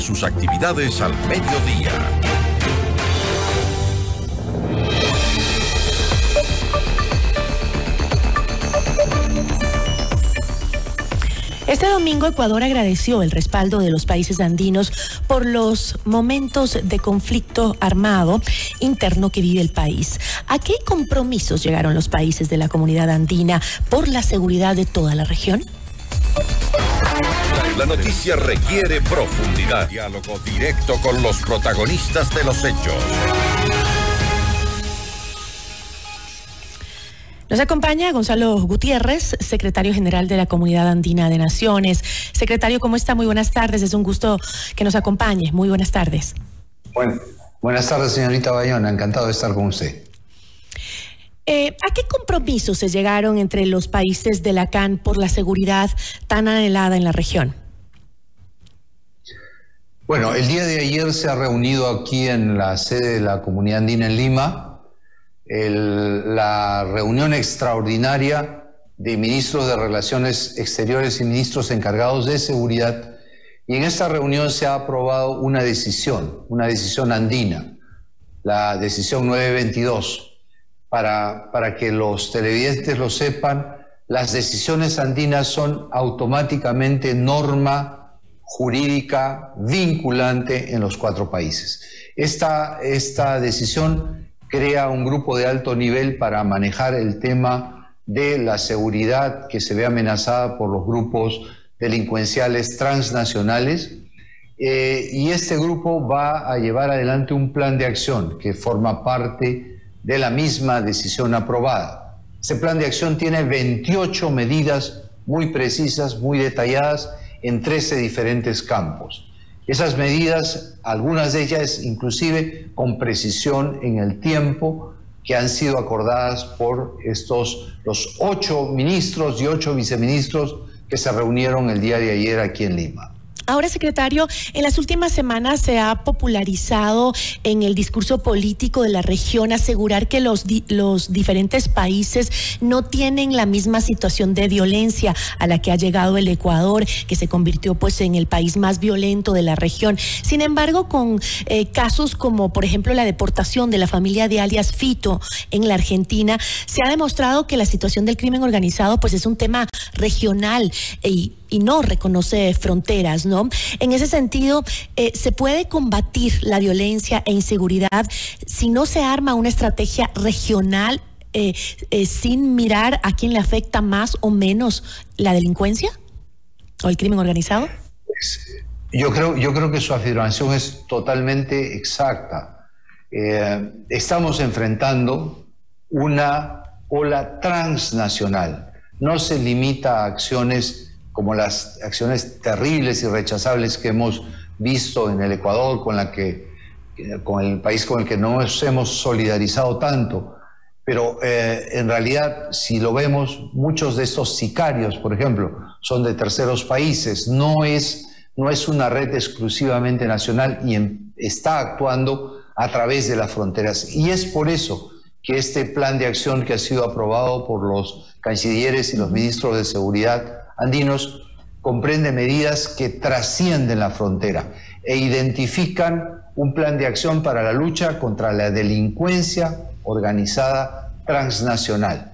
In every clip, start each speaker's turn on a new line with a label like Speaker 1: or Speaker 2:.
Speaker 1: sus actividades al mediodía.
Speaker 2: Este domingo Ecuador agradeció el respaldo de los países andinos por los momentos de conflicto armado interno que vive el país. ¿A qué compromisos llegaron los países de la comunidad andina por la seguridad de toda la región?
Speaker 1: La noticia requiere profundidad, diálogo directo con los protagonistas de los hechos.
Speaker 2: Nos acompaña Gonzalo Gutiérrez, secretario general de la Comunidad Andina de Naciones. Secretario, ¿cómo está? Muy buenas tardes. Es un gusto que nos acompañe. Muy buenas tardes.
Speaker 3: Bueno, buenas tardes, señorita Bayona. Encantado de estar con usted.
Speaker 2: Eh, ¿A qué compromisos se llegaron entre los países de la CAN por la seguridad tan anhelada en la región?
Speaker 3: Bueno, el día de ayer se ha reunido aquí en la sede de la Comunidad Andina en Lima la reunión extraordinaria de ministros de Relaciones Exteriores y ministros encargados de seguridad. Y en esta reunión se ha aprobado una decisión, una decisión andina, la decisión 922. Para, para que los televidentes lo sepan, las decisiones andinas son automáticamente norma jurídica vinculante en los cuatro países. Esta, esta decisión crea un grupo de alto nivel para manejar el tema de la seguridad que se ve amenazada por los grupos delincuenciales transnacionales. Eh, y este grupo va a llevar adelante un plan de acción que forma parte de la misma decisión aprobada. Ese plan de acción tiene 28 medidas muy precisas, muy detalladas en 13 diferentes campos. Esas medidas, algunas de ellas inclusive con precisión en el tiempo, que han sido acordadas por estos, los ocho ministros y ocho viceministros que se reunieron el día de ayer aquí en Lima.
Speaker 2: Ahora, secretario, en las últimas semanas se ha popularizado en el discurso político de la región asegurar que los, los diferentes países no tienen la misma situación de violencia a la que ha llegado el Ecuador, que se convirtió pues en el país más violento de la región. Sin embargo, con eh, casos como por ejemplo la deportación de la familia de alias Fito en la Argentina, se ha demostrado que la situación del crimen organizado pues es un tema regional y y no reconoce fronteras, ¿no? En ese sentido, eh, ¿se puede combatir la violencia e inseguridad si no se arma una estrategia regional eh, eh, sin mirar a quién le afecta más o menos la delincuencia o el crimen organizado?
Speaker 3: Pues, yo, creo, yo creo que su afirmación es totalmente exacta. estamos enfrentando una ola transnacional. No se limita a acciones como las acciones terribles y rechazables que hemos visto en el Ecuador, con, la que, con el país con el que no nos hemos solidarizado tanto. Pero eh, en realidad, si lo vemos, muchos de estos sicarios, por ejemplo, son de terceros países. No es, no es una red exclusivamente nacional y está actuando a través de las fronteras. Y es por eso que este plan de acción que ha sido aprobado por los cancilleres y los ministros de Seguridad andinos comprende medidas que trascienden la frontera e identifican un plan de acción para la lucha contra la delincuencia organizada transnacional.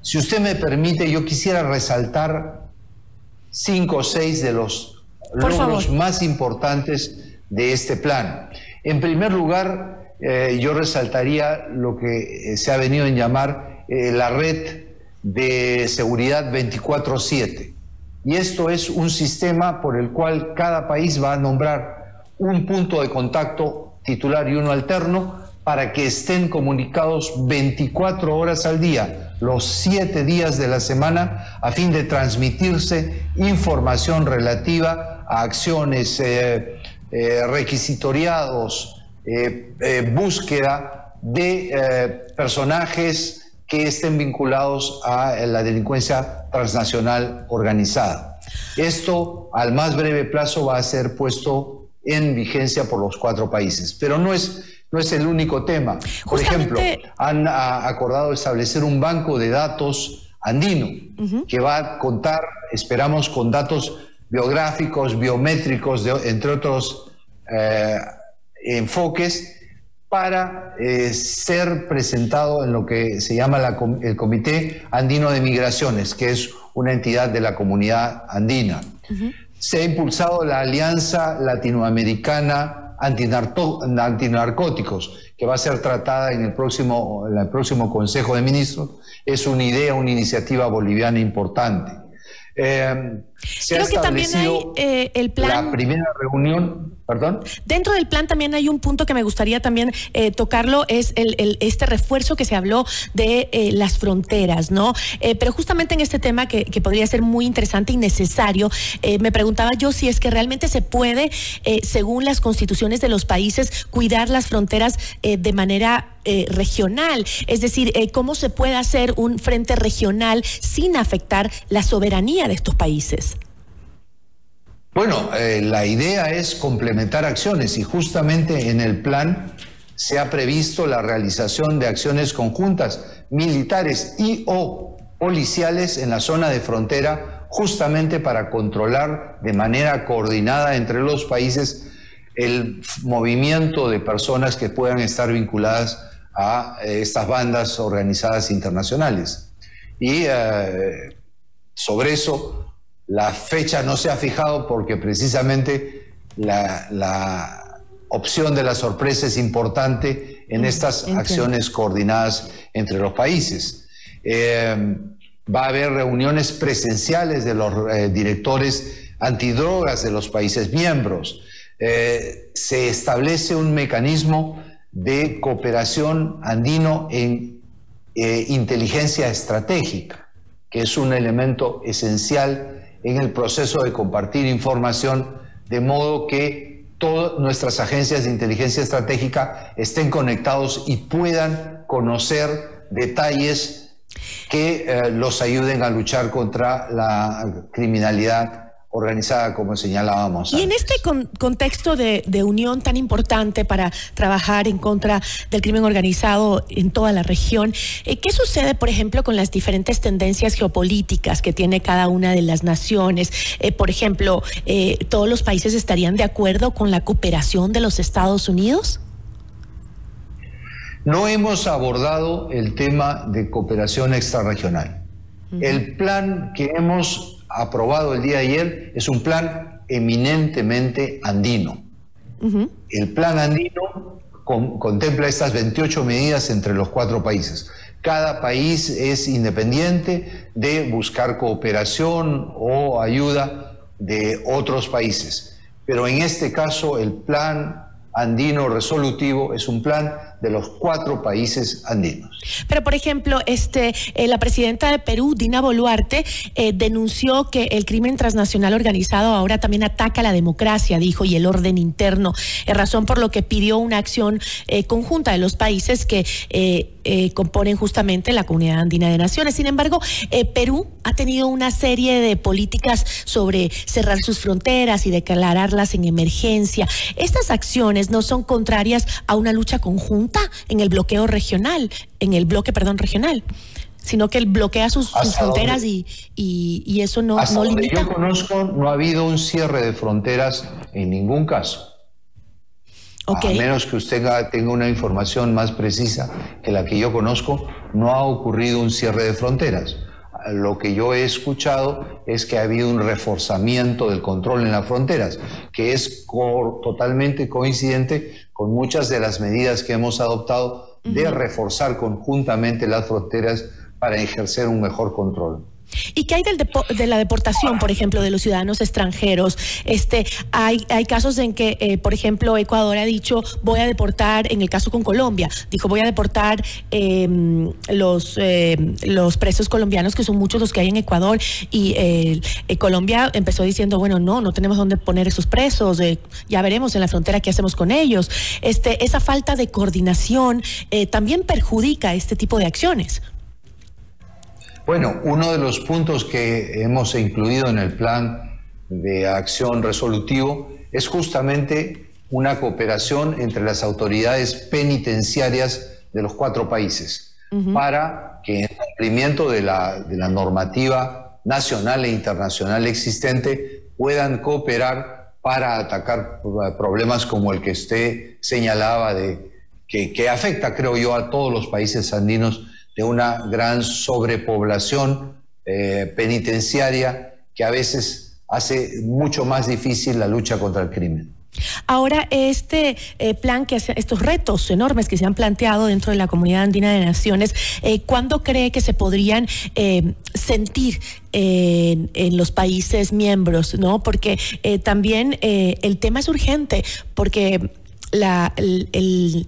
Speaker 3: Si usted me permite, yo quisiera resaltar cinco o seis de los logros más importantes de este plan. En primer lugar, eh, yo resaltaría lo que eh, se ha venido a llamar eh, la red de seguridad 24/7. Y esto es un sistema por el cual cada país va a nombrar un punto de contacto titular y uno alterno para que estén comunicados 24 horas al día, los 7 días de la semana, a fin de transmitirse información relativa a acciones, eh, eh, requisitoriados, eh, búsqueda de personajes que estén vinculados a la delincuencia transnacional organizada. Esto al más breve plazo va a ser puesto en vigencia por los cuatro países, pero no es, no es el único tema. Por ejemplo, han acordado establecer un banco de datos andino que va a contar, esperamos, con datos biográficos, biométricos, entre otros eh, enfoques para eh, ser presentado en lo que se llama el Comité Andino de Migraciones, que es una entidad de la comunidad andina. Se ha impulsado la Alianza Latinoamericana Antinarcóticos, que va a ser tratada en el próximo, en el próximo Consejo de Ministros. Es una idea, una iniciativa boliviana importante.
Speaker 2: Eh, Creo que también hay eh, el plan.
Speaker 3: La primera reunión, perdón.
Speaker 2: Dentro del plan también hay un punto que me gustaría también eh, tocarlo, es el, este refuerzo que se habló de las fronteras, ¿no? pero justamente en este tema que, que, podría ser muy interesante y necesario, me preguntaba yo si es que realmente se puede, según las constituciones de los países, cuidar las fronteras de manera eh, regional, es decir, eh, cómo se puede hacer un frente regional sin afectar la soberanía de estos países.
Speaker 3: Bueno, eh, la idea es complementar acciones y justamente en el plan se ha previsto la realización de acciones conjuntas militares y o policiales en la zona de frontera justamente para controlar de manera coordinada entre los países el movimiento de personas que puedan estar vinculadas a eh, estas bandas organizadas internacionales. Y eh, sobre eso la fecha no se ha fijado porque precisamente la, opción de la sorpresa es importante en mm, estas acciones coordinadas entre los países. Eh, va a haber reuniones presenciales de los directores antidrogas de los países miembros. se establece un mecanismo de cooperación andino en eh, inteligencia estratégica, que es un elemento esencial en el proceso de compartir información, de modo que todas nuestras agencias de inteligencia estratégica estén conectados y puedan conocer detalles que eh, los ayuden a luchar contra la criminalidad organizada, como señalábamos.
Speaker 2: Y en este contexto de, unión tan importante para trabajar en contra del crimen organizado en toda la región, eh, ¿qué sucede, por ejemplo, con las diferentes tendencias geopolíticas que tiene cada una de las naciones? Eh, por ejemplo, eh, ¿todos los países estarían de acuerdo con la cooperación de los Estados Unidos?
Speaker 3: No hemos abordado el tema de cooperación extrarregional. El plan que hemos aprobado el día de ayer es un plan eminentemente andino. El plan andino contempla estas 28 medidas entre los cuatro países. Cada país es independiente de buscar cooperación o ayuda de otros países. Pero en este caso el plan andino resolutivo es un plan de los cuatro países andinos.
Speaker 2: Pero, por ejemplo, este, eh, la presidenta de Perú, Dina Boluarte, eh, denunció que el crimen transnacional organizado ahora también ataca la democracia, dijo, y el orden interno, eh, razón por lo que pidió una acción conjunta de los países que componen justamente la Comunidad Andina de Naciones. Sin embargo, Perú ha tenido una serie de políticas sobre cerrar sus fronteras y declararlas en emergencia. Estas acciones no son contrarias a una lucha conjunta en el bloqueo regional, en el bloque, perdón, regional sino que él bloquea sus, fronteras y, y, eso no,
Speaker 3: hasta
Speaker 2: no limita.
Speaker 3: Yo conozco, no ha habido un cierre de fronteras en ningún caso. A menos que usted tenga una información más precisa que la que yo conozco, no ha ocurrido un cierre de fronteras. Lo que yo he escuchado es que ha habido un reforzamiento del control en las fronteras, que es totalmente coincidente con muchas de las medidas que hemos adoptado de reforzar conjuntamente las fronteras para ejercer un mejor control.
Speaker 2: ¿Y qué hay del de la deportación, por ejemplo, de los ciudadanos extranjeros? Este, hay, hay casos en que, eh, por ejemplo, Ecuador ha dicho voy a deportar, en el caso con Colombia, dijo voy a deportar em, los, em, los presos colombianos, que son muchos los que hay en Ecuador, y eh, Colombia empezó diciendo, bueno, no, no tenemos dónde poner esos presos, eh, ya veremos en la frontera qué hacemos con ellos. Este, esa falta de coordinación también perjudica este tipo de acciones.
Speaker 3: Bueno, uno de los puntos que hemos incluido en el plan de acción resolutivo es justamente una cooperación entre las autoridades penitenciarias de los cuatro países para que en cumplimiento de la, de la normativa nacional e internacional existente puedan cooperar para atacar problemas como el que usted señalaba de que, afecta, creo yo, a todos los países andinos de una gran sobrepoblación eh, penitenciaria que a veces hace mucho más difícil la lucha contra el crimen.
Speaker 2: Ahora, este eh, plan, que estos retos enormes que se han planteado dentro de la comunidad andina de naciones, eh, ¿cuándo cree que se podrían sentir en, los países miembros? ¿no? Porque también el tema es urgente, porque el,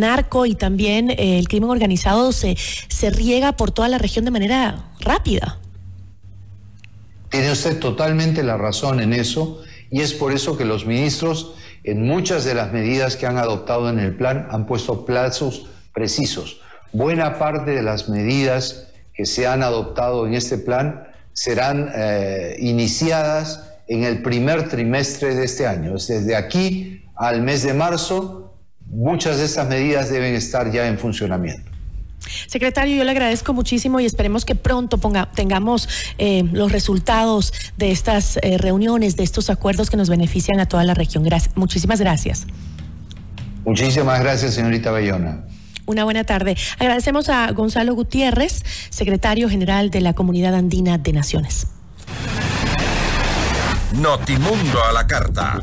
Speaker 2: narco y también el crimen organizado se, se riega por toda la región de manera rápida.
Speaker 3: Tiene usted totalmente la razón en eso y es por eso que los ministros en muchas de las medidas que han adoptado en el plan han puesto plazos precisos. Buena parte de las medidas que se han adoptado en este plan serán eh, iniciadas en el primer trimestre de este año. Desde aquí al mes de marzo, muchas de estas medidas deben estar ya en funcionamiento.
Speaker 2: Secretario, yo le agradezco muchísimo y esperemos que pronto tengamos eh, los resultados de estas eh, reuniones, de estos acuerdos que nos benefician a toda la región. muchísimas gracias.
Speaker 3: Muchísimas gracias, señorita Bayona.
Speaker 2: Una buena tarde. Agradecemos a Gonzalo Gutiérrez, secretario general de la Comunidad Andina de Naciones.
Speaker 1: Notimundo a la carta.